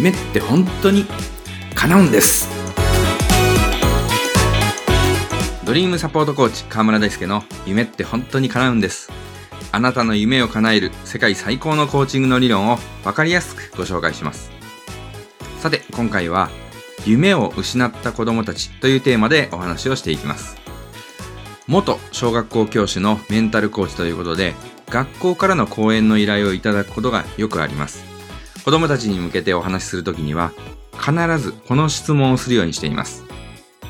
夢って本当に叶うんです。ドリームサポートコーチ河村大輔の夢って本当に叶うんです。あなたの夢を叶える世界最高のコーチングの理論を分かりやすくご紹介します。さて今回は夢を失った子供たちというテーマでお話をしていきます。元小学校教師のメンタルコーチということで学校からの講演の依頼をいただくことがよくあります。子供たちに向けてお話しするときには必ずこの質問をするようにしています。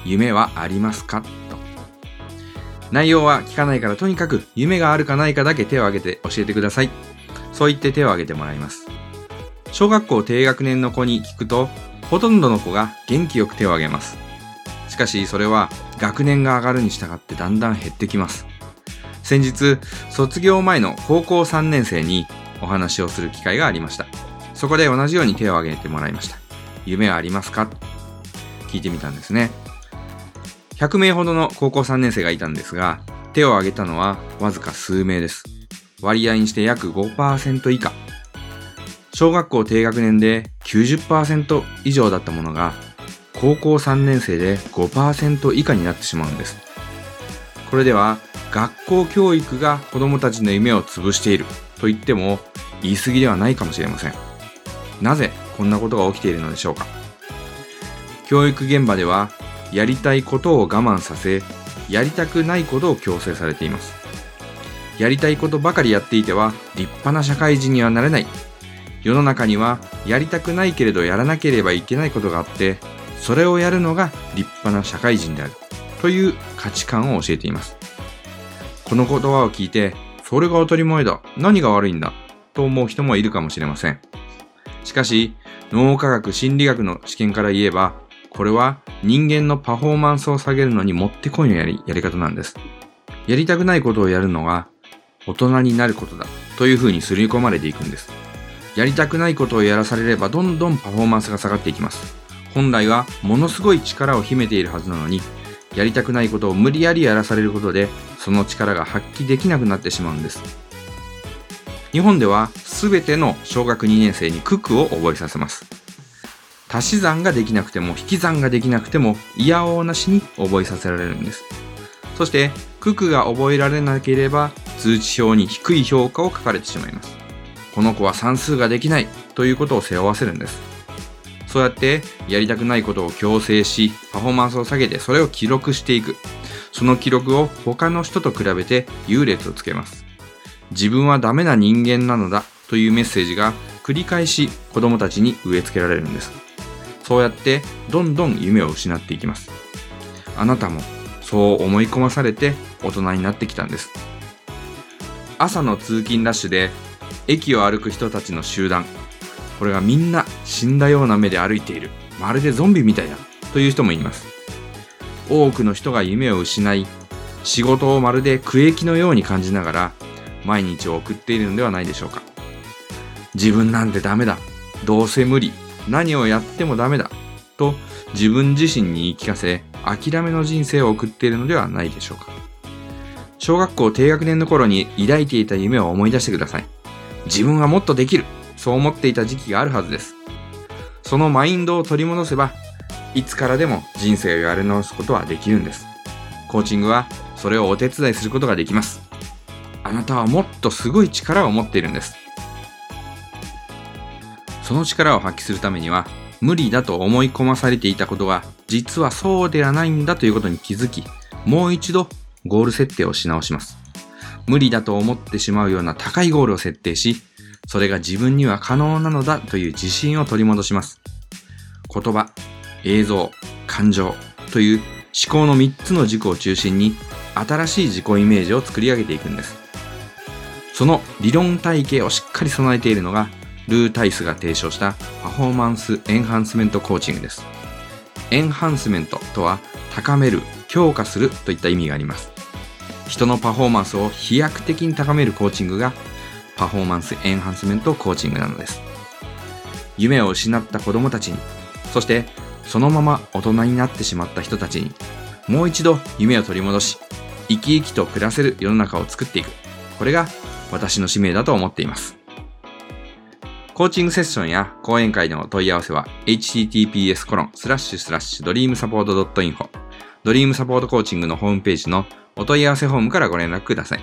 夢はありますか？と。内容は聞かないからとにかく夢があるかないかだけ手を挙げて教えてください。そう言って手を挙げてもらいます。小学校低学年の子に聞くとほとんどの子が元気よく手を挙げます。しかしそれは学年が上がるに従ってだんだん減ってきます。先日卒業前の高校3年生にお話をする機会がありました。そこで同じように手を挙げてもらいました。夢はありますか？聞いてみたんですね。100名ほどの高校3年生がいたんですが手を挙げたのはわずか数名です。割合にして約5%以下。小学校低学年で90%以上だったものが高校3年生で5%以下になってしまうんです。これでは学校教育が子供たちの夢を潰していると言っても言い過ぎではないかもしれません。なぜこんなことが起きているのでしょうか？教育現場ではやりたいことを我慢させやりたくないことを強制されています。やりたいことばかりやっていては立派な社会人にはなれない。世の中にはやりたくないけれどやらなければいけないことがあってそれをやるのが立派な社会人である。という価値観を教えています。この言葉を聞いてそれが当たり前だ。何が悪いんだ。と思う人もいるかもしれません。しかし脳科学心理学の試験から言えばこれは人間のパフォーマンスを下げるのにもってこいのやりやり方なんですやりたくないことをやるのが大人になることだというふうに刷り込まれていくんですやりたくないことをやらされればどんどんパフォーマンスが下がっていきます。本来はものすごい力を秘めているはずなのに、やりたくないことを無理やりやらされることで、その力が発揮できなくなってしまうんです。日本では全ての小学2年生に九九を覚えさせます。足し算ができなくても引き算ができなくても嫌おなしに覚えさせられるんです。そして、九九が覚えられなければ通知表に低い評価を書かれてしまいます。この子は算数ができないということを背負わせるんです。そうやってやりたくないことを強制し、パフォーマンスを下げてそれを記録していく。その記録を他の人と比べて優劣をつけます。自分はダメな人間なのだというメッセージが繰り返し子供たちに植え付けられるんです。そうやってどんどん夢を失っていきます。あなたもそう思い込まされて大人になってきたんです。朝の通勤ラッシュで駅を歩く人たちの集団これがみんな死んだような目で歩いているまるでゾンビみたいだという人もいます多くの人が夢を失い仕事をまるで苦役のように感じながら毎日を送っているのではないでしょうか自分なんてダメだどうせ無理何をやってもダメだと自分自身に言い聞かせ諦めの人生を送っているのではないでしょうか小学校低学年の頃に抱いていた夢を思い出してください自分はもっとできる。そう思っていた時期があるはずです。そのマインドを取り戻せば、いつからでも人生をやり直すことはできるんです。コーチングはそれをお手伝いすることができます。あなたはもっとすごい力を持っているんです。その力を発揮するためには、無理だと思い込まされていたことが、実はそうではないんだということに気づき、もう一度ゴール設定をし直します。無理だと思ってしまうような高いゴールを設定し、それが自分には可能なのだという自信を取り戻します。言葉、映像、感情という思考の3つの軸を中心に新しい自己イメージを作り上げていくんです。その理論体系をしっかり備えているのがルー・タイスが提唱したパフォーマンスエンハンスメントコーチングです。エンハンスメントとは高める、強化するといった意味があります。人のパフォーマンスを飛躍的に高めるコーチングがパフォーマンスエンハンスメントコーチングなのです。夢を失った子供たちに、そしてそのまま大人になってしまった人たちに、もう一度夢を取り戻し、生き生きと暮らせる世の中を作っていく。これが私の使命だと思っています。コーチングセッションや講演会の問い合わせは https://dreamsupport.info ドリームサポートコーチングのホームページのお問い合わせフォームからご連絡ください。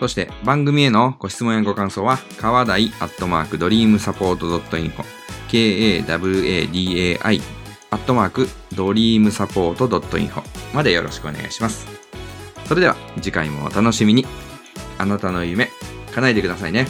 そして番組へのご質問やご感想は、川台アットマークドリームサポート .info k-a-w-a-d-a-i アットマークドリームサポート .info までよろしくお願いします。それでは次回もお楽しみに。あなたの夢、叶えてくださいね。